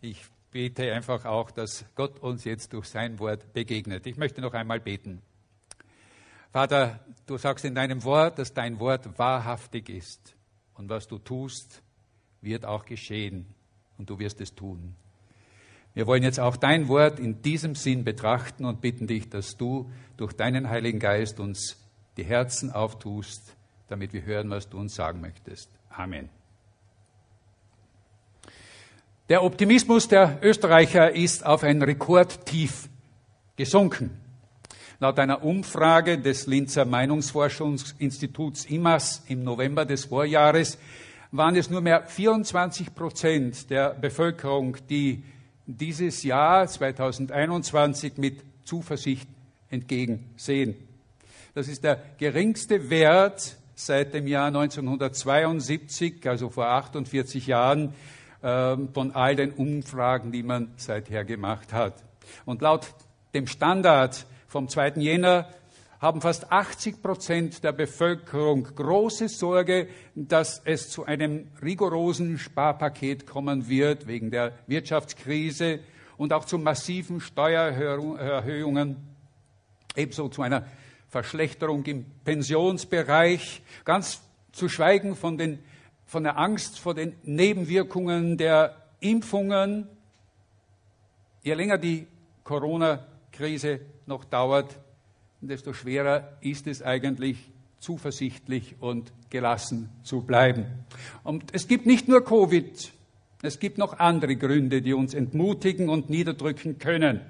Ich bete einfach auch, dass Gott uns jetzt durch sein Wort begegnet. Ich möchte noch einmal beten. Vater, du sagst in deinem Wort, dass dein Wort wahrhaftig ist. Und was du tust, wird auch geschehen. Und du wirst es tun. Wir wollen jetzt auch dein Wort in diesem Sinn betrachten und bitten dich, dass du durch deinen Heiligen Geist uns die Herzen auftust, damit wir hören, was du uns sagen möchtest. Amen. Der Optimismus der Österreicher ist auf ein Rekordtief gesunken. Laut einer Umfrage des Linzer Meinungsforschungsinstituts IMAS im November des Vorjahres waren es nur mehr 24 Prozent der Bevölkerung, die dieses Jahr 2021 mit Zuversicht entgegensehen. Das ist der geringste Wert seit dem Jahr 1972, also vor 48 Jahren, ähm, von all den Umfragen, die man seither gemacht hat. Und laut dem Standard vom 2. Jänner haben fast 80 Prozent der Bevölkerung große Sorge, dass es zu einem rigorosen Sparpaket kommen wird wegen der Wirtschaftskrise und auch zu massiven Steuererhöhungen, ebenso zu einer Verschlechterung im Pensionsbereich, ganz zu schweigen von den von der Angst vor den Nebenwirkungen der Impfungen. Je länger die Corona-Krise noch dauert, desto schwerer ist es eigentlich, zuversichtlich und gelassen zu bleiben. Und es gibt nicht nur Covid, es gibt noch andere Gründe, die uns entmutigen und niederdrücken können.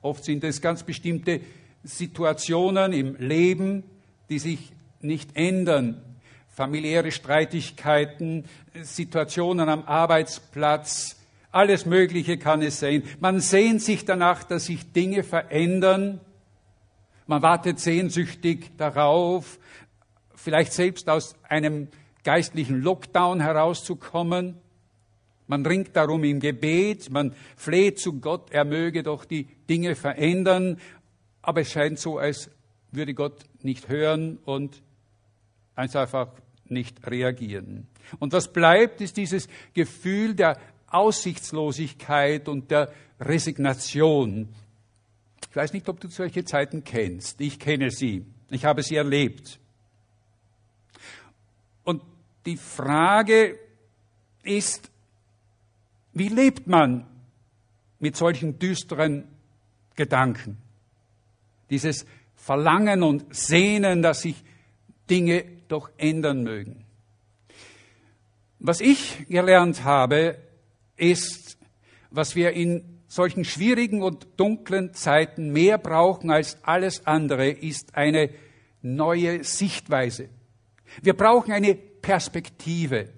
Oft sind es ganz bestimmte Situationen im Leben, die sich nicht ändern, familiäre Streitigkeiten, Situationen am Arbeitsplatz, alles Mögliche kann es sein. Man sehnt sich danach, dass sich Dinge verändern. Man wartet sehnsüchtig darauf, vielleicht selbst aus einem geistlichen Lockdown herauszukommen. Man ringt darum im Gebet, man fleht zu Gott, er möge doch die Dinge verändern, aber es scheint so, als würde Gott nicht hören und einfach nicht reagieren. Und was bleibt, ist dieses Gefühl der Aussichtslosigkeit und der Resignation. Ich weiß nicht, ob du solche Zeiten kennst. Ich kenne sie. Ich habe sie erlebt. Und die Frage ist, wie lebt man mit solchen düsteren Gedanken? Dieses Verlangen und Sehnen, dass sich Dinge doch ändern mögen. Was ich gelernt habe, ist, was wir in solchen schwierigen und dunklen Zeiten mehr brauchen als alles andere, ist eine neue Sichtweise. Wir brauchen eine Perspektive.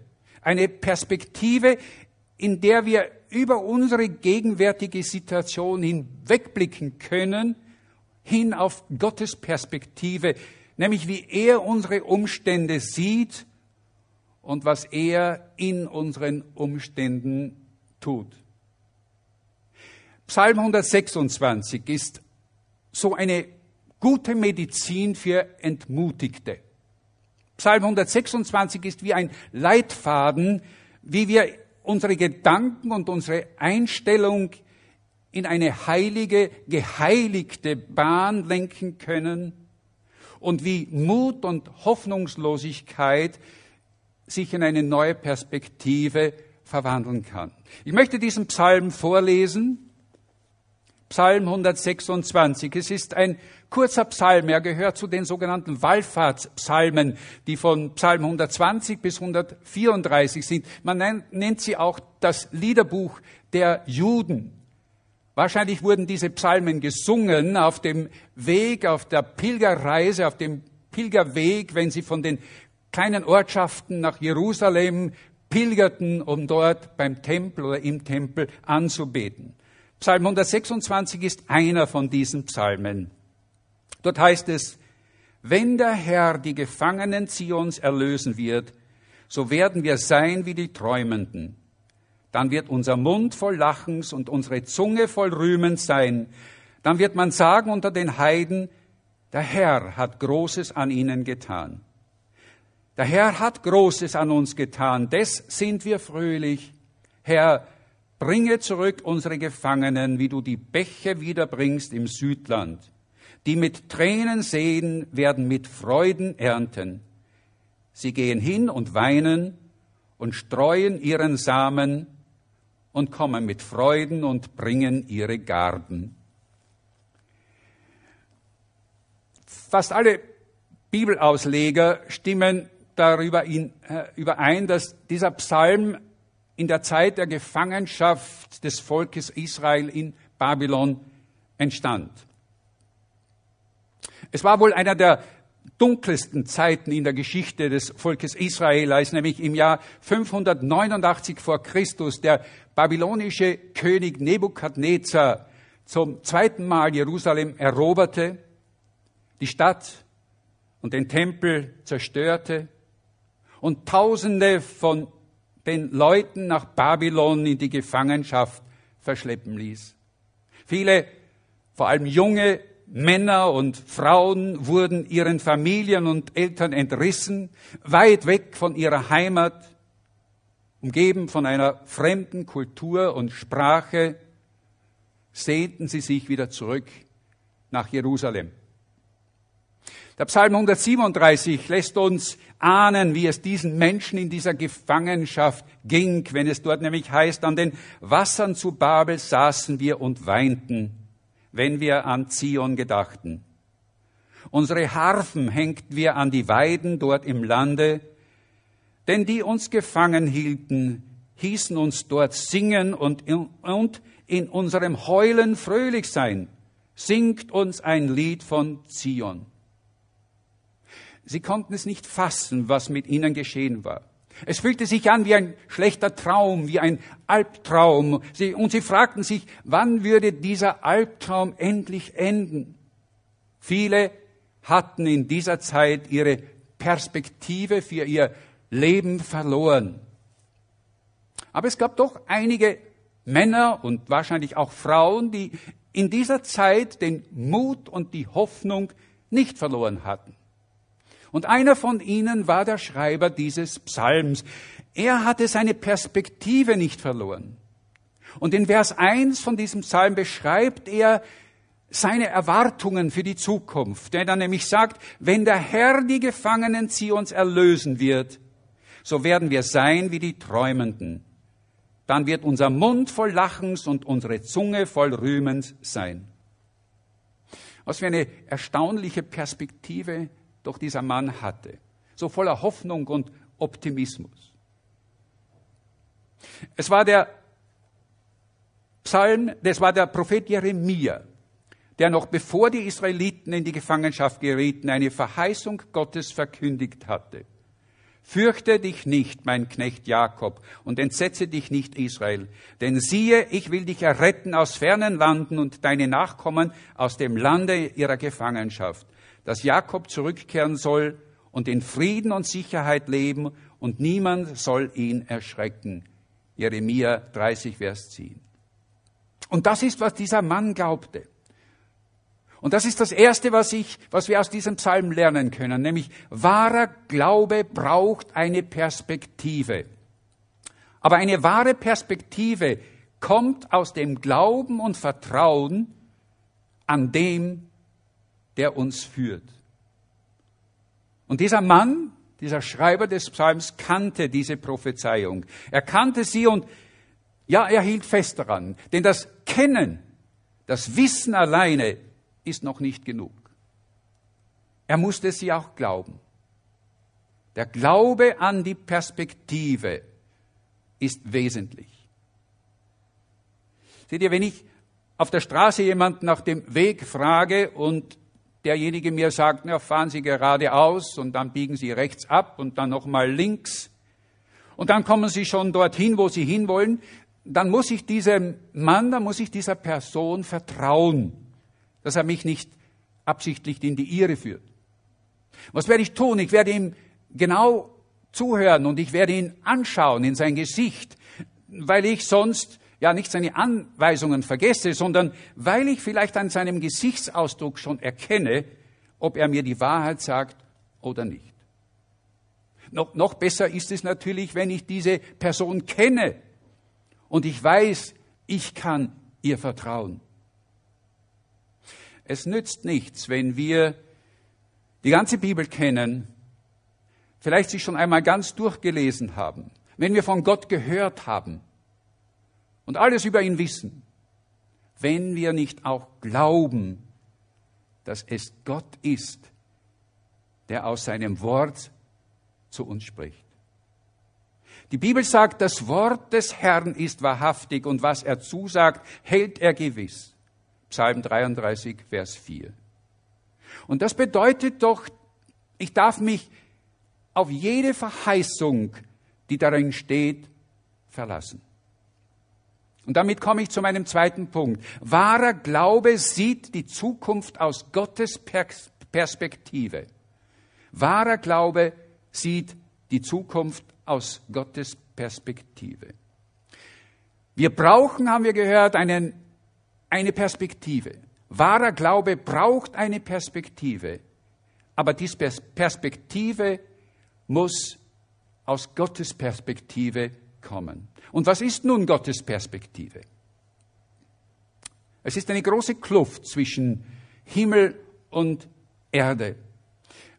Eine Perspektive, in der wir über unsere gegenwärtige Situation hinwegblicken können, hin auf Gottes Perspektive, nämlich wie er unsere Umstände sieht und was er in unseren Umständen tut. Psalm 126 ist so eine gute Medizin für Entmutigte. Psalm 126 ist wie ein Leitfaden, wie wir unsere Gedanken und unsere Einstellung in eine heilige, geheiligte Bahn lenken können und wie Mut und Hoffnungslosigkeit sich in eine neue Perspektive verwandeln kann. Ich möchte diesen Psalm vorlesen. Psalm 126. Es ist ein kurzer Psalm. Er gehört zu den sogenannten Wallfahrtspsalmen, die von Psalm 120 bis 134 sind. Man nennt sie auch das Liederbuch der Juden. Wahrscheinlich wurden diese Psalmen gesungen auf dem Weg, auf der Pilgerreise, auf dem Pilgerweg, wenn sie von den kleinen Ortschaften nach Jerusalem pilgerten, um dort beim Tempel oder im Tempel anzubeten. Psalm 126 ist einer von diesen Psalmen. Dort heißt es, wenn der Herr die Gefangenen Zions erlösen wird, so werden wir sein wie die Träumenden dann wird unser Mund voll Lachens und unsere Zunge voll Rühmens sein. Dann wird man sagen unter den Heiden, der Herr hat Großes an ihnen getan. Der Herr hat Großes an uns getan, des sind wir fröhlich. Herr, Bringe zurück unsere Gefangenen, wie du die Bäche wiederbringst im Südland. Die mit Tränen sehen, werden mit Freuden ernten. Sie gehen hin und weinen und streuen ihren Samen und kommen mit Freuden und bringen ihre Garben. Fast alle Bibelausleger stimmen darüber in, äh, überein, dass dieser Psalm in der Zeit der Gefangenschaft des Volkes Israel in Babylon entstand. Es war wohl einer der dunkelsten Zeiten in der Geschichte des Volkes Israel, als nämlich im Jahr 589 vor Christus der babylonische König Nebukadnezar zum zweiten Mal Jerusalem eroberte, die Stadt und den Tempel zerstörte und Tausende von den Leuten nach Babylon in die Gefangenschaft verschleppen ließ. Viele, vor allem junge Männer und Frauen wurden ihren Familien und Eltern entrissen, weit weg von ihrer Heimat, umgeben von einer fremden Kultur und Sprache, sehnten sie sich wieder zurück nach Jerusalem. Der Psalm 137 lässt uns ahnen, wie es diesen Menschen in dieser Gefangenschaft ging, wenn es dort nämlich heißt, an den Wassern zu Babel saßen wir und weinten, wenn wir an Zion gedachten. Unsere Harfen hängten wir an die Weiden dort im Lande, denn die uns gefangen hielten, hießen uns dort singen und in, und in unserem Heulen fröhlich sein. Singt uns ein Lied von Zion. Sie konnten es nicht fassen, was mit ihnen geschehen war. Es fühlte sich an wie ein schlechter Traum, wie ein Albtraum. Sie, und sie fragten sich, wann würde dieser Albtraum endlich enden? Viele hatten in dieser Zeit ihre Perspektive für ihr Leben verloren. Aber es gab doch einige Männer und wahrscheinlich auch Frauen, die in dieser Zeit den Mut und die Hoffnung nicht verloren hatten. Und einer von ihnen war der Schreiber dieses Psalms. Er hatte seine Perspektive nicht verloren. Und in Vers 1 von diesem Psalm beschreibt er seine Erwartungen für die Zukunft, der dann nämlich sagt, wenn der Herr die Gefangenen Zions erlösen wird, so werden wir sein wie die Träumenden. Dann wird unser Mund voll Lachens und unsere Zunge voll Rühmens sein. Was für eine erstaunliche Perspektive doch dieser Mann hatte. So voller Hoffnung und Optimismus. Es war der Psalm, das war der Prophet Jeremia, der noch bevor die Israeliten in die Gefangenschaft gerieten, eine Verheißung Gottes verkündigt hatte. Fürchte dich nicht, mein Knecht Jakob, und entsetze dich nicht, Israel. Denn siehe, ich will dich erretten aus fernen Landen und deine Nachkommen aus dem Lande ihrer Gefangenschaft dass Jakob zurückkehren soll und in Frieden und Sicherheit leben und niemand soll ihn erschrecken. Jeremia 30, Vers 10. Und das ist, was dieser Mann glaubte. Und das ist das Erste, was, ich, was wir aus diesem Psalm lernen können, nämlich wahrer Glaube braucht eine Perspektive. Aber eine wahre Perspektive kommt aus dem Glauben und Vertrauen an dem, der uns führt. Und dieser Mann, dieser Schreiber des Psalms kannte diese Prophezeiung. Er kannte sie und ja, er hielt fest daran. Denn das Kennen, das Wissen alleine ist noch nicht genug. Er musste sie auch glauben. Der Glaube an die Perspektive ist wesentlich. Seht ihr, wenn ich auf der Straße jemanden nach dem Weg frage und derjenige mir sagt, na, fahren Sie geradeaus und dann biegen Sie rechts ab und dann nochmal links und dann kommen Sie schon dorthin, wo Sie hinwollen, dann muss ich diesem Mann, dann muss ich dieser Person vertrauen, dass er mich nicht absichtlich in die Irre führt. Was werde ich tun? Ich werde ihm genau zuhören und ich werde ihn anschauen in sein Gesicht, weil ich sonst ja nicht seine Anweisungen vergesse, sondern weil ich vielleicht an seinem Gesichtsausdruck schon erkenne, ob er mir die Wahrheit sagt oder nicht. Noch, noch besser ist es natürlich, wenn ich diese Person kenne und ich weiß, ich kann ihr vertrauen. Es nützt nichts, wenn wir die ganze Bibel kennen, vielleicht sie schon einmal ganz durchgelesen haben, wenn wir von Gott gehört haben und alles über ihn wissen, wenn wir nicht auch glauben, dass es Gott ist, der aus seinem Wort zu uns spricht. Die Bibel sagt, das Wort des Herrn ist wahrhaftig und was er zusagt, hält er gewiss. Psalm 33, Vers 4. Und das bedeutet doch, ich darf mich auf jede Verheißung, die darin steht, verlassen. Und damit komme ich zu meinem zweiten Punkt. Wahrer Glaube sieht die Zukunft aus Gottes Perspektive. Wahrer Glaube sieht die Zukunft aus Gottes Perspektive. Wir brauchen, haben wir gehört, einen, eine Perspektive. Wahrer Glaube braucht eine Perspektive. Aber diese Perspektive muss aus Gottes Perspektive kommen. Und was ist nun Gottes Perspektive? Es ist eine große Kluft zwischen Himmel und Erde.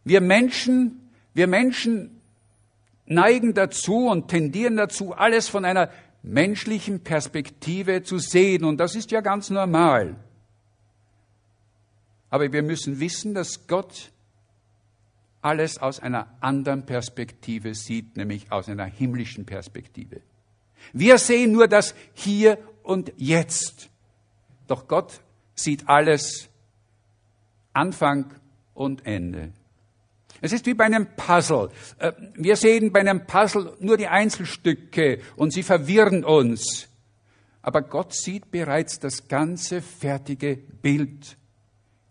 Wir Menschen, wir Menschen neigen dazu und tendieren dazu, alles von einer menschlichen Perspektive zu sehen. Und das ist ja ganz normal. Aber wir müssen wissen, dass Gott alles aus einer anderen Perspektive sieht, nämlich aus einer himmlischen Perspektive. Wir sehen nur das Hier und Jetzt. Doch Gott sieht alles Anfang und Ende. Es ist wie bei einem Puzzle. Äh, wir sehen bei einem Puzzle nur die Einzelstücke und sie verwirren uns. Aber Gott sieht bereits das ganze fertige Bild.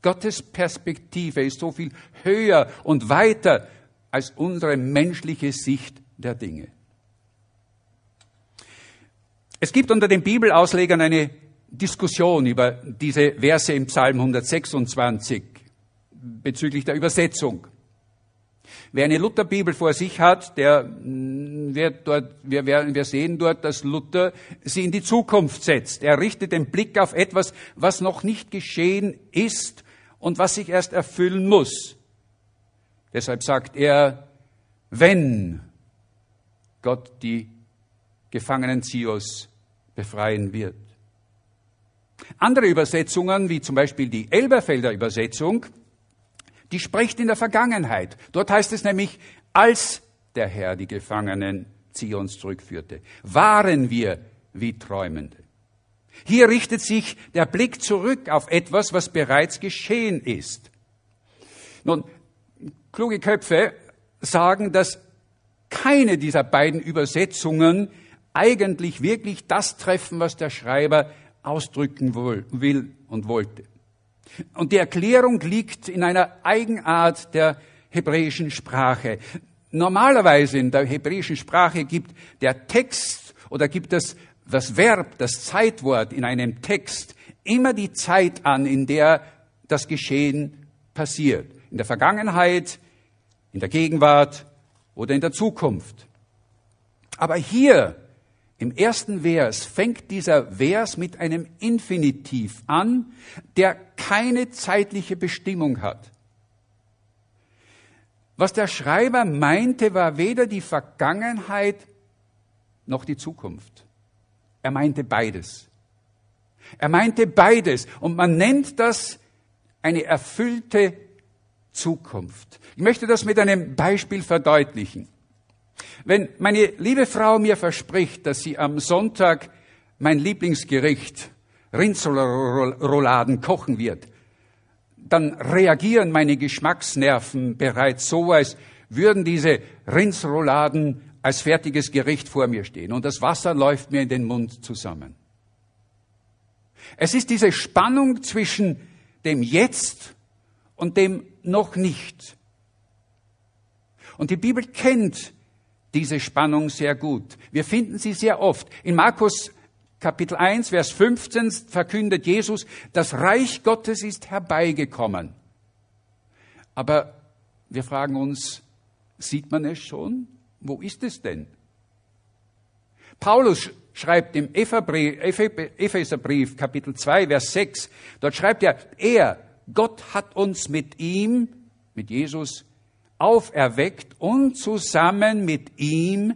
Gottes Perspektive ist so viel höher und weiter als unsere menschliche Sicht der Dinge. Es gibt unter den Bibelauslegern eine Diskussion über diese Verse im Psalm 126 bezüglich der Übersetzung. Wer eine Lutherbibel vor sich hat, der wird dort, wir, wir sehen dort, dass Luther sie in die Zukunft setzt. Er richtet den Blick auf etwas, was noch nicht geschehen ist und was sich erst erfüllen muss. Deshalb sagt er, wenn Gott die Gefangenen Zios befreien wird. Andere Übersetzungen, wie zum Beispiel die Elberfelder Übersetzung, die spricht in der Vergangenheit. Dort heißt es nämlich, als der Herr die Gefangenen Zions zurückführte, waren wir wie Träumende. Hier richtet sich der Blick zurück auf etwas, was bereits geschehen ist. Nun, kluge Köpfe sagen, dass keine dieser beiden Übersetzungen eigentlich wirklich das treffen, was der Schreiber ausdrücken will und wollte. Und die Erklärung liegt in einer Eigenart der hebräischen Sprache. Normalerweise in der hebräischen Sprache gibt der Text oder gibt das, das Verb, das Zeitwort in einem Text immer die Zeit an, in der das Geschehen passiert. In der Vergangenheit, in der Gegenwart oder in der Zukunft. Aber hier im ersten Vers fängt dieser Vers mit einem Infinitiv an, der keine zeitliche Bestimmung hat. Was der Schreiber meinte, war weder die Vergangenheit noch die Zukunft. Er meinte beides. Er meinte beides. Und man nennt das eine erfüllte Zukunft. Ich möchte das mit einem Beispiel verdeutlichen. Wenn meine liebe Frau mir verspricht, dass sie am Sonntag mein Lieblingsgericht Rindsrouladen kochen wird, dann reagieren meine Geschmacksnerven bereits so, als würden diese Rindsrouladen als fertiges Gericht vor mir stehen und das Wasser läuft mir in den Mund zusammen. Es ist diese Spannung zwischen dem Jetzt und dem noch nicht. Und die Bibel kennt diese Spannung sehr gut. Wir finden sie sehr oft. In Markus Kapitel 1, Vers 15 verkündet Jesus, das Reich Gottes ist herbeigekommen. Aber wir fragen uns, sieht man es schon? Wo ist es denn? Paulus schreibt im Epheserbrief, Kapitel 2, Vers 6, dort schreibt er, er, Gott hat uns mit ihm, mit Jesus, auferweckt und zusammen mit ihm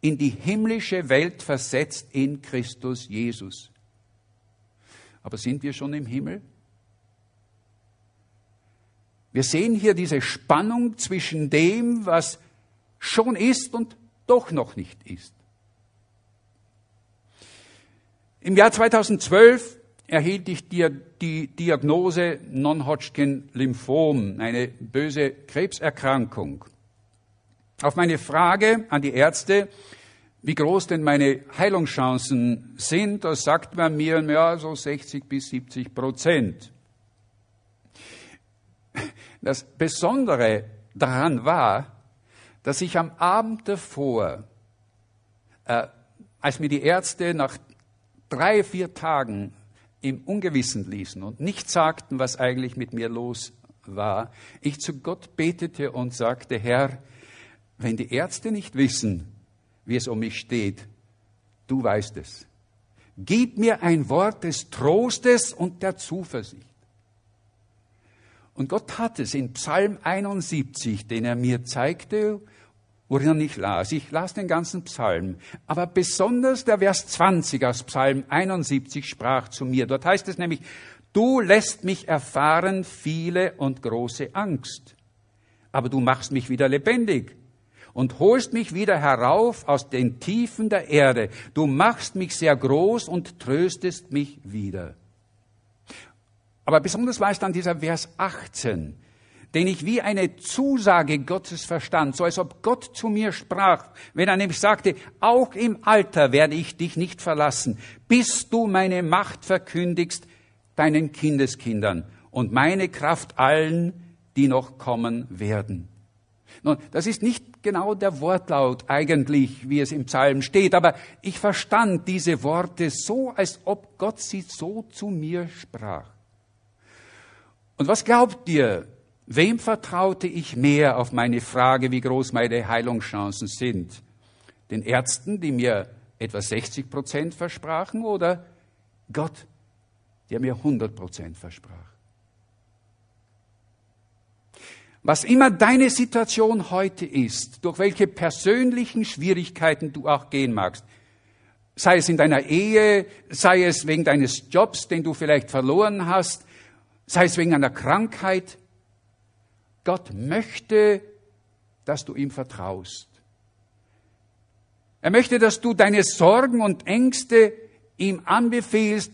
in die himmlische Welt versetzt in Christus Jesus. Aber sind wir schon im Himmel? Wir sehen hier diese Spannung zwischen dem, was schon ist und doch noch nicht ist. Im Jahr 2012 erhielt ich die, Diagnose Non-Hodgkin-Lymphom, eine böse Krebserkrankung. Auf meine Frage an die Ärzte, wie groß denn meine Heilungschancen sind, da sagt man mir, ja, so 60 bis 70 Prozent. Das Besondere daran war, dass ich am Abend davor, äh, als mir die Ärzte nach drei, vier Tagen im Ungewissen ließen und nicht sagten, was eigentlich mit mir los war, ich zu Gott betete und sagte, Herr, wenn die Ärzte nicht wissen, wie es um mich steht, du weißt es. Gib mir ein Wort des Trostes und der Zuversicht. Und Gott hat es in Psalm 71, den er mir zeigte worin ich las. Ich las den ganzen Psalm, aber besonders der Vers 20 aus Psalm 71 sprach zu mir. Dort heißt es nämlich, du lässt mich erfahren viele und große Angst, aber du machst mich wieder lebendig und holst mich wieder herauf aus den Tiefen der Erde. Du machst mich sehr groß und tröstest mich wieder. Aber besonders war es dann dieser Vers 18 den ich wie eine Zusage Gottes verstand, so als ob Gott zu mir sprach, wenn er nämlich sagte, auch im Alter werde ich dich nicht verlassen, bis du meine Macht verkündigst deinen Kindeskindern und meine Kraft allen, die noch kommen werden. Nun, das ist nicht genau der Wortlaut eigentlich, wie es im Psalm steht, aber ich verstand diese Worte so, als ob Gott sie so zu mir sprach. Und was glaubt ihr, Wem vertraute ich mehr auf meine Frage, wie groß meine Heilungschancen sind? Den Ärzten, die mir etwa 60 Prozent versprachen, oder Gott, der mir 100 Prozent versprach? Was immer deine Situation heute ist, durch welche persönlichen Schwierigkeiten du auch gehen magst, sei es in deiner Ehe, sei es wegen deines Jobs, den du vielleicht verloren hast, sei es wegen einer Krankheit, Gott möchte, dass du ihm vertraust. Er möchte, dass du deine Sorgen und Ängste ihm anbefehlst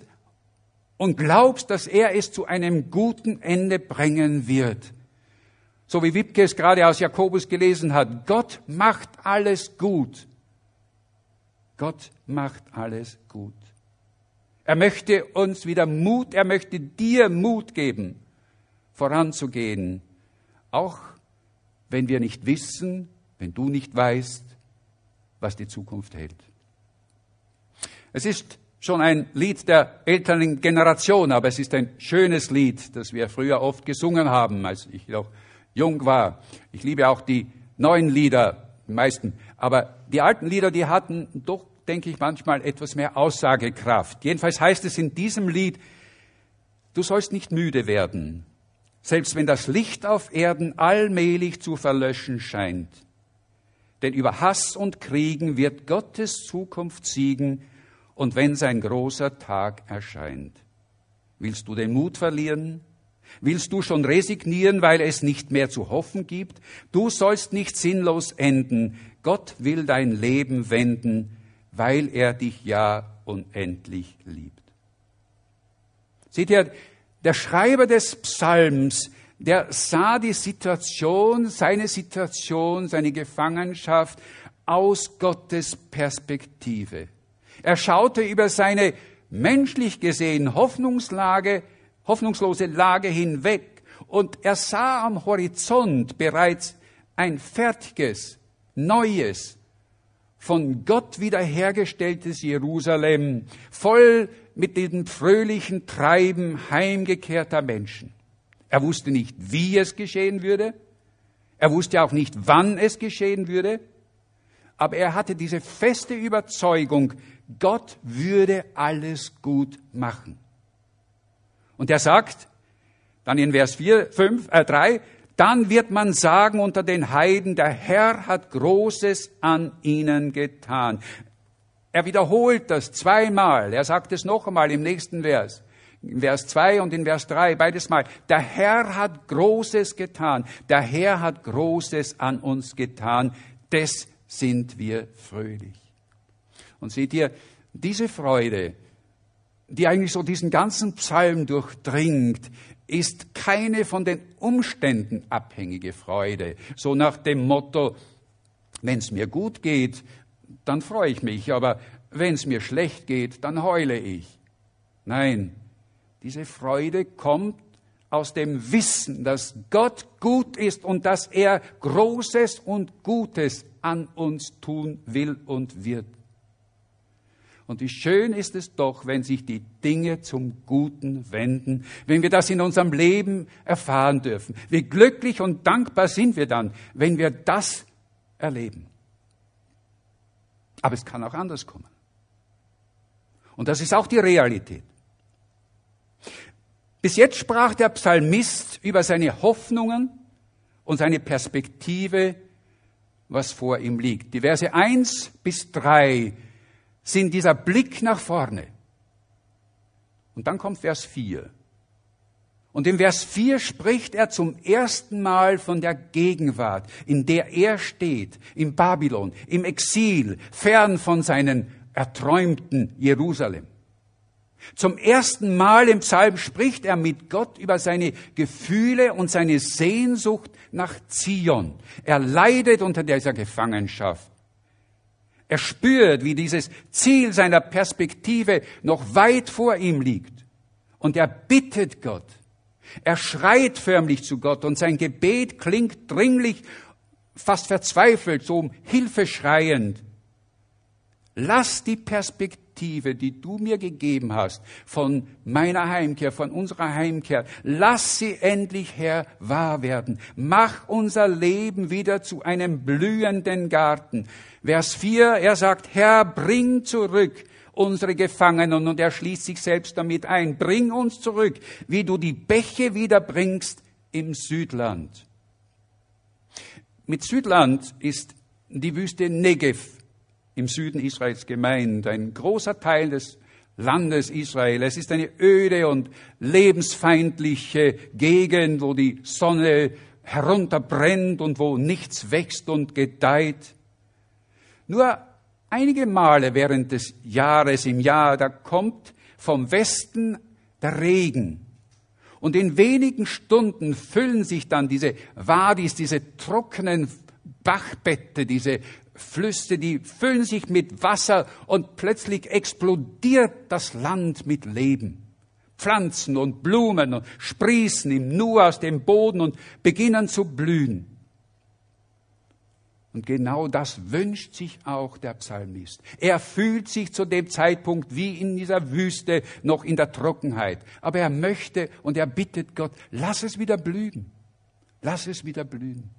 und glaubst, dass er es zu einem guten Ende bringen wird. So wie Wipke es gerade aus Jakobus gelesen hat. Gott macht alles gut. Gott macht alles gut. Er möchte uns wieder Mut, er möchte dir Mut geben, voranzugehen auch wenn wir nicht wissen, wenn du nicht weißt, was die Zukunft hält. Es ist schon ein Lied der älteren Generation, aber es ist ein schönes Lied, das wir früher oft gesungen haben, als ich noch jung war. Ich liebe auch die neuen Lieder, die meisten. Aber die alten Lieder, die hatten doch, denke ich, manchmal etwas mehr Aussagekraft. Jedenfalls heißt es in diesem Lied, du sollst nicht müde werden, selbst wenn das Licht auf Erden allmählich zu verlöschen scheint. Denn über Hass und Kriegen wird Gottes Zukunft siegen und wenn sein großer Tag erscheint. Willst du den Mut verlieren? Willst du schon resignieren, weil es nicht mehr zu hoffen gibt? Du sollst nicht sinnlos enden. Gott will dein Leben wenden, weil er dich ja unendlich liebt. Seht ihr, der Schreiber des Psalms, der sah die Situation, seine Situation, seine Gefangenschaft aus Gottes Perspektive. Er schaute über seine menschlich gesehen Hoffnungslage, hoffnungslose Lage hinweg und er sah am Horizont bereits ein fertiges, neues, von Gott wiederhergestelltes Jerusalem, voll mit dem fröhlichen Treiben heimgekehrter Menschen. Er wusste nicht, wie es geschehen würde. Er wusste auch nicht, wann es geschehen würde. aber er hatte diese feste Überzeugung, Gott würde alles gut machen. Und er sagt, dann in Vers 4, 5, äh, 3, dann wird man sagen unter den Heiden, der Herr hat Großes an ihnen getan. Er wiederholt das zweimal. Er sagt es noch einmal im nächsten Vers. In Vers 2 und in Vers 3, beides Mal. Der Herr hat Großes getan. Der Herr hat Großes an uns getan. Des sind wir fröhlich. Und seht ihr, diese Freude, die eigentlich so diesen ganzen Psalm durchdringt, ist keine von den Umständen abhängige Freude. So nach dem Motto, wenn es mir gut geht, dann freue ich mich, aber wenn es mir schlecht geht, dann heule ich. Nein, diese Freude kommt aus dem Wissen, dass Gott gut ist und dass er Großes und Gutes an uns tun will und wird. Und wie schön ist es doch, wenn sich die Dinge zum Guten wenden, wenn wir das in unserem Leben erfahren dürfen. Wie glücklich und dankbar sind wir dann, wenn wir das erleben. Aber es kann auch anders kommen. Und das ist auch die Realität. Bis jetzt sprach der Psalmist über seine Hoffnungen und seine Perspektive, was vor ihm liegt. Die Verse 1 bis 3 sind dieser Blick nach vorne. Und dann kommt Vers 4. Und im Vers 4 spricht er zum ersten Mal von der Gegenwart, in der er steht, in Babylon, im Exil, fern von seinen erträumten Jerusalem. Zum ersten Mal im Psalm spricht er mit Gott über seine Gefühle und seine Sehnsucht nach Zion. Er leidet unter dieser Gefangenschaft. Er spürt, wie dieses Ziel seiner Perspektive noch weit vor ihm liegt. Und er bittet Gott. Er schreit förmlich zu Gott und sein Gebet klingt dringlich, fast verzweifelt, so um Hilfe schreiend. Lass die Perspektive, die du mir gegeben hast, von meiner Heimkehr, von unserer Heimkehr, lass sie endlich, Herr, wahr werden. Mach unser Leben wieder zu einem blühenden Garten. Vers 4, er sagt, Herr, bring zurück unsere Gefangenen und er schließt sich selbst damit ein. Bring uns zurück, wie du die Bäche wiederbringst im Südland. Mit Südland ist die Wüste Negev im Süden Israels gemeint, ein großer Teil des Landes Israel. Es ist eine öde und lebensfeindliche Gegend, wo die Sonne herunterbrennt und wo nichts wächst und gedeiht. Nur einige Male während des Jahres im Jahr, da kommt vom Westen der Regen. Und in wenigen Stunden füllen sich dann diese Wadis, diese trockenen Bachbette, diese Flüsse, die füllen sich mit Wasser und plötzlich explodiert das Land mit Leben. Pflanzen und Blumen sprießen im Nu aus dem Boden und beginnen zu blühen. Und genau das wünscht sich auch der Psalmist. Er fühlt sich zu dem Zeitpunkt wie in dieser Wüste noch in der Trockenheit. Aber er möchte und er bittet Gott, lass es wieder blühen. Lass es wieder blühen.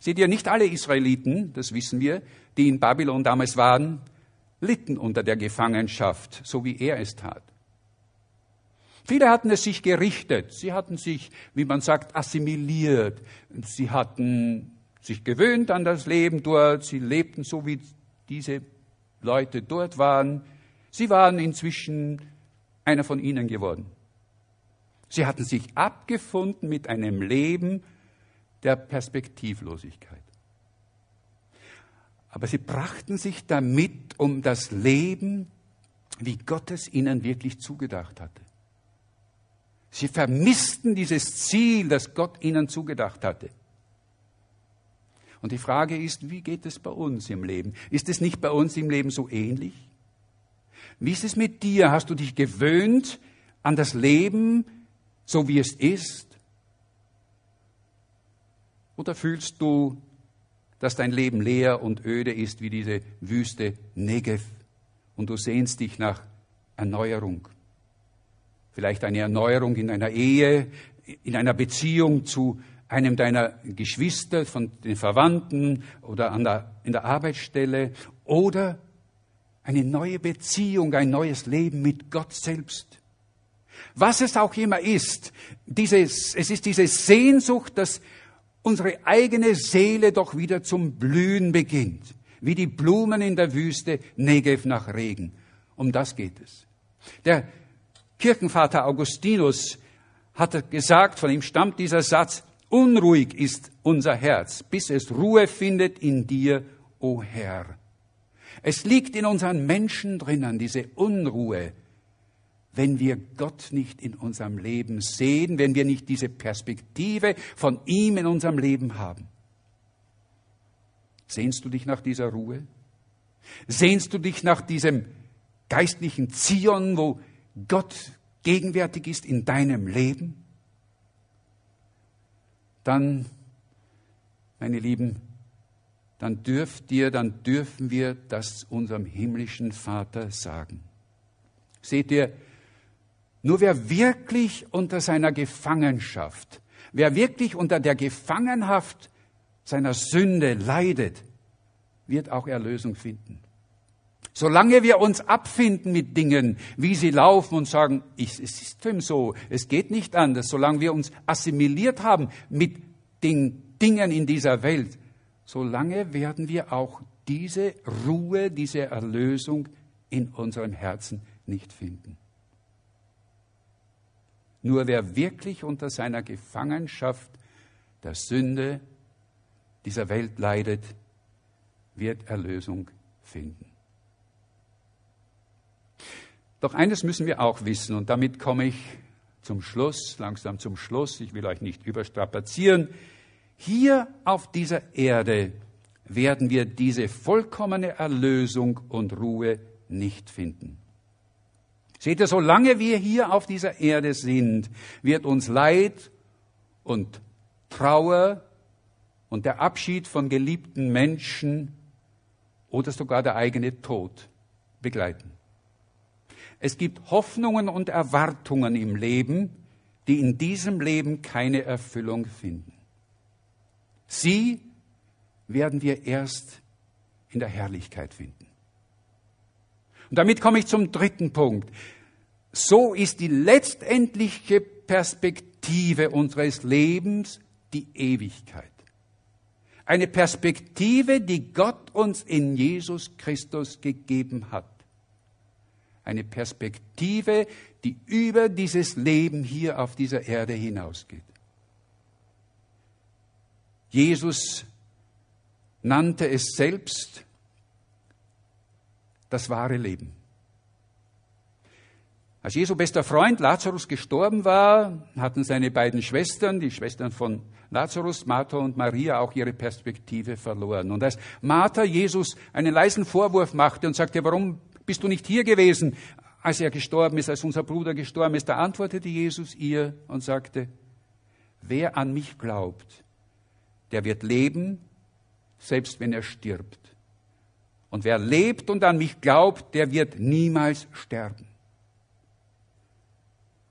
Seht ihr, nicht alle Israeliten, das wissen wir, die in Babylon damals waren, litten unter der Gefangenschaft, so wie er es tat. Viele hatten es sich gerichtet, sie hatten sich, wie man sagt, assimiliert, sie hatten sich gewöhnt an das Leben dort, sie lebten so, wie diese Leute dort waren. Sie waren inzwischen einer von ihnen geworden. Sie hatten sich abgefunden mit einem Leben, der Perspektivlosigkeit. Aber sie brachten sich damit um das Leben, wie Gott es ihnen wirklich zugedacht hatte. Sie vermissten dieses Ziel, das Gott ihnen zugedacht hatte. Und die Frage ist, wie geht es bei uns im Leben? Ist es nicht bei uns im Leben so ähnlich? Wie ist es mit dir? Hast du dich gewöhnt an das Leben, so wie es ist? Oder fühlst du, dass dein Leben leer und öde ist wie diese Wüste Negev und du sehnst dich nach Erneuerung? Vielleicht eine Erneuerung in einer Ehe, in einer Beziehung zu einem deiner Geschwister, von den Verwandten oder an der, in der Arbeitsstelle oder eine neue Beziehung, ein neues Leben mit Gott selbst. Was es auch immer ist, dieses, es ist diese Sehnsucht, dass unsere eigene Seele doch wieder zum Blühen beginnt, wie die Blumen in der Wüste Negev nach Regen. Um das geht es. Der Kirchenvater Augustinus hat gesagt, von ihm stammt dieser Satz, Unruhig ist unser Herz, bis es Ruhe findet in dir, o Herr. Es liegt in unseren Menschen drinnen, diese Unruhe, wenn wir Gott nicht in unserem Leben sehen, wenn wir nicht diese Perspektive von ihm in unserem Leben haben. Sehnst du dich nach dieser Ruhe? Sehnst du dich nach diesem geistlichen Zion, wo Gott gegenwärtig ist in deinem Leben? dann, meine Lieben, dann dürft ihr, dann dürfen wir das unserem himmlischen Vater sagen. Seht ihr, nur wer wirklich unter seiner Gefangenschaft, wer wirklich unter der Gefangenhaft seiner Sünde leidet, wird auch Erlösung finden. Solange wir uns abfinden mit Dingen, wie sie laufen und sagen, ich, es ist ihm so, es geht nicht anders, solange wir uns assimiliert haben mit den Dingen in dieser Welt, solange werden wir auch diese Ruhe, diese Erlösung in unserem Herzen nicht finden. Nur wer wirklich unter seiner Gefangenschaft der Sünde dieser Welt leidet, wird Erlösung finden. Doch eines müssen wir auch wissen, und damit komme ich zum Schluss, langsam zum Schluss, ich will euch nicht überstrapazieren. Hier auf dieser Erde werden wir diese vollkommene Erlösung und Ruhe nicht finden. Seht ihr, solange wir hier auf dieser Erde sind, wird uns Leid und Trauer und der Abschied von geliebten Menschen oder sogar der eigene Tod begleiten. Es gibt Hoffnungen und Erwartungen im Leben, die in diesem Leben keine Erfüllung finden. Sie werden wir erst in der Herrlichkeit finden. Und damit komme ich zum dritten Punkt. So ist die letztendliche Perspektive unseres Lebens die Ewigkeit. Eine Perspektive, die Gott uns in Jesus Christus gegeben hat eine Perspektive, die über dieses Leben hier auf dieser Erde hinausgeht. Jesus nannte es selbst das wahre Leben. Als Jesu bester Freund Lazarus gestorben war, hatten seine beiden Schwestern, die Schwestern von Lazarus, Martha und Maria, auch ihre Perspektive verloren. Und als Martha Jesus einen leisen Vorwurf machte und sagte, warum bist du nicht hier gewesen, als er gestorben ist, als unser Bruder gestorben ist? Da antwortete Jesus ihr und sagte, wer an mich glaubt, der wird leben, selbst wenn er stirbt. Und wer lebt und an mich glaubt, der wird niemals sterben.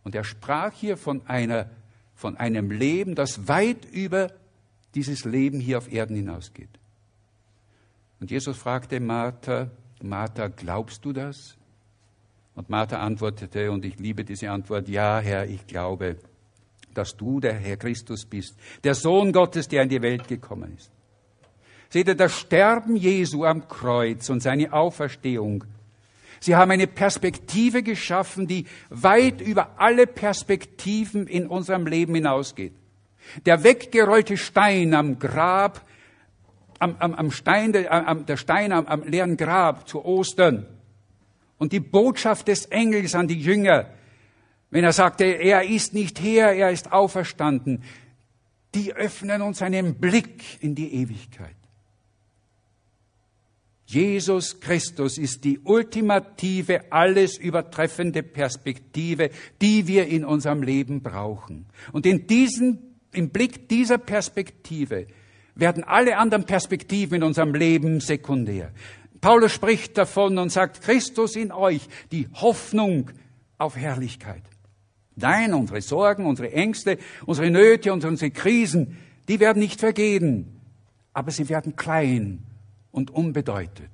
Und er sprach hier von einer, von einem Leben, das weit über dieses Leben hier auf Erden hinausgeht. Und Jesus fragte Martha, Martha, glaubst du das? Und Martha antwortete, und ich liebe diese Antwort, ja, Herr, ich glaube, dass du der Herr Christus bist, der Sohn Gottes, der in die Welt gekommen ist. Seht ihr, das Sterben Jesu am Kreuz und seine Auferstehung, sie haben eine Perspektive geschaffen, die weit über alle Perspektiven in unserem Leben hinausgeht. Der weggerollte Stein am Grab am, am, am Stein, am, der Stein am, am leeren Grab zu Ostern. Und die Botschaft des Engels an die Jünger, wenn er sagte, er ist nicht her, er ist auferstanden, die öffnen uns einen Blick in die Ewigkeit. Jesus Christus ist die ultimative, alles übertreffende Perspektive, die wir in unserem Leben brauchen. Und in diesem, im Blick dieser Perspektive werden alle anderen Perspektiven in unserem Leben sekundär. Paulus spricht davon und sagt, Christus in euch, die Hoffnung auf Herrlichkeit. Nein, unsere Sorgen, unsere Ängste, unsere Nöte und unsere Krisen, die werden nicht vergehen, aber sie werden klein und unbedeutet.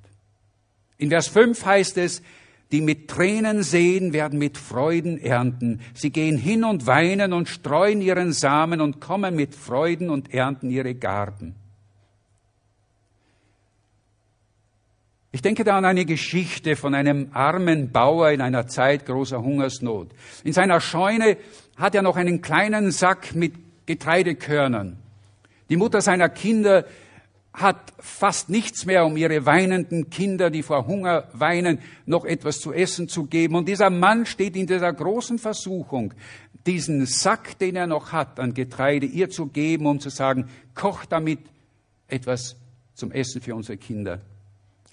In Vers 5 heißt es, die mit Tränen sehen, werden mit Freuden ernten. Sie gehen hin und weinen und streuen ihren Samen und kommen mit Freuden und ernten ihre Garben. Ich denke da an eine Geschichte von einem armen Bauer in einer Zeit großer Hungersnot. In seiner Scheune hat er noch einen kleinen Sack mit Getreidekörnern. Die Mutter seiner Kinder hat fast nichts mehr, um ihre weinenden Kinder, die vor Hunger weinen, noch etwas zu essen zu geben. Und dieser Mann steht in dieser großen Versuchung, diesen Sack, den er noch hat an Getreide, ihr zu geben, um zu sagen, koch damit etwas zum Essen für unsere Kinder.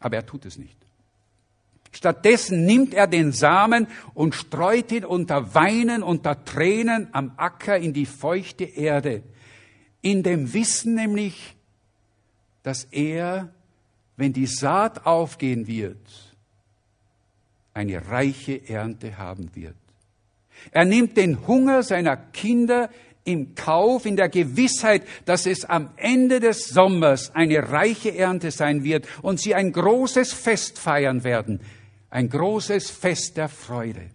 Aber er tut es nicht. Stattdessen nimmt er den Samen und streut ihn unter Weinen, unter Tränen am Acker in die feuchte Erde, in dem Wissen nämlich, dass er, wenn die Saat aufgehen wird, eine reiche Ernte haben wird. Er nimmt den Hunger seiner Kinder im Kauf, in der Gewissheit, dass es am Ende des Sommers eine reiche Ernte sein wird und sie ein großes Fest feiern werden, ein großes Fest der Freude.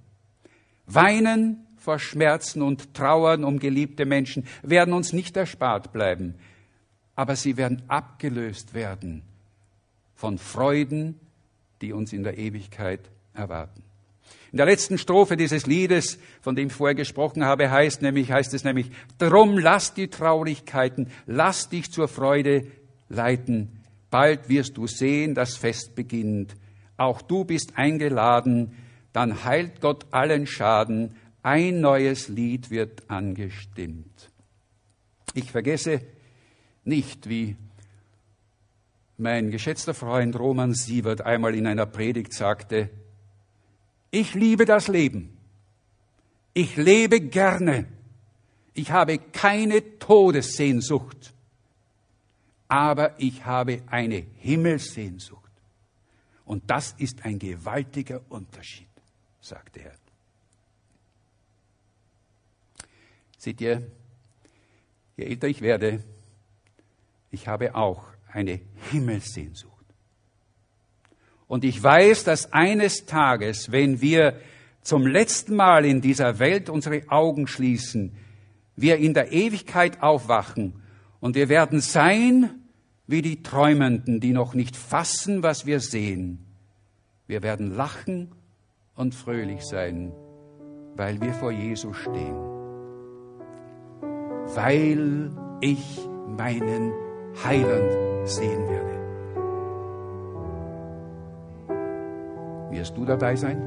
Weinen vor Schmerzen und Trauern um geliebte Menschen werden uns nicht erspart bleiben aber sie werden abgelöst werden von Freuden, die uns in der Ewigkeit erwarten. In der letzten Strophe dieses Liedes, von dem ich vorher gesprochen habe, heißt nämlich, heißt es nämlich, drum lass die Traurigkeiten, lass dich zur Freude leiten. Bald wirst du sehen, das Fest beginnt. Auch du bist eingeladen, dann heilt Gott allen Schaden. Ein neues Lied wird angestimmt. Ich vergesse nicht, wie mein geschätzter Freund Roman Sievert einmal in einer Predigt sagte, ich liebe das Leben. Ich lebe gerne. Ich habe keine Todessehnsucht. Aber ich habe eine Himmelssehnsucht. Und das ist ein gewaltiger Unterschied, sagte er. Seht ihr, je älter ich werde, ich habe auch eine Himmelssehnsucht. Und ich weiß, dass eines Tages, wenn wir zum letzten Mal in dieser Welt unsere Augen schließen, wir in der Ewigkeit aufwachen und wir werden sein wie die Träumenden, die noch nicht fassen, was wir sehen. Wir werden lachen und fröhlich sein, weil wir vor Jesus stehen. Weil ich meinen Heiland sehen werde. Wirst du dabei sein?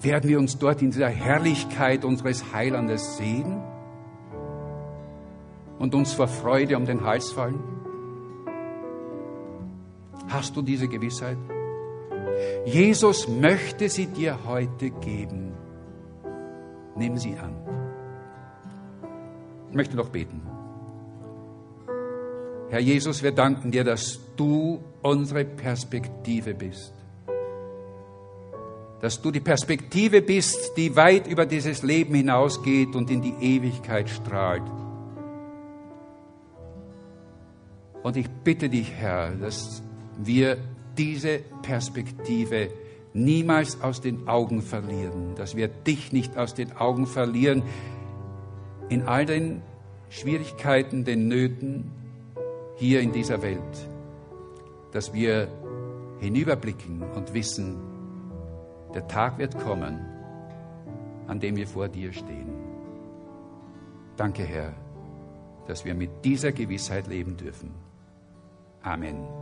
Werden wir uns dort in dieser Herrlichkeit unseres Heilandes sehen und uns vor Freude um den Hals fallen? Hast du diese Gewissheit? Jesus möchte sie dir heute geben. Nimm sie an. Ich möchte noch beten. Herr Jesus, wir danken dir, dass du unsere Perspektive bist. Dass du die Perspektive bist, die weit über dieses Leben hinausgeht und in die Ewigkeit strahlt. Und ich bitte dich, Herr, dass wir diese Perspektive niemals aus den Augen verlieren, dass wir dich nicht aus den Augen verlieren, in all den Schwierigkeiten, den Nöten hier in dieser Welt, dass wir hinüberblicken und wissen, der Tag wird kommen, an dem wir vor dir stehen. Danke, Herr, dass wir mit dieser Gewissheit leben dürfen. Amen.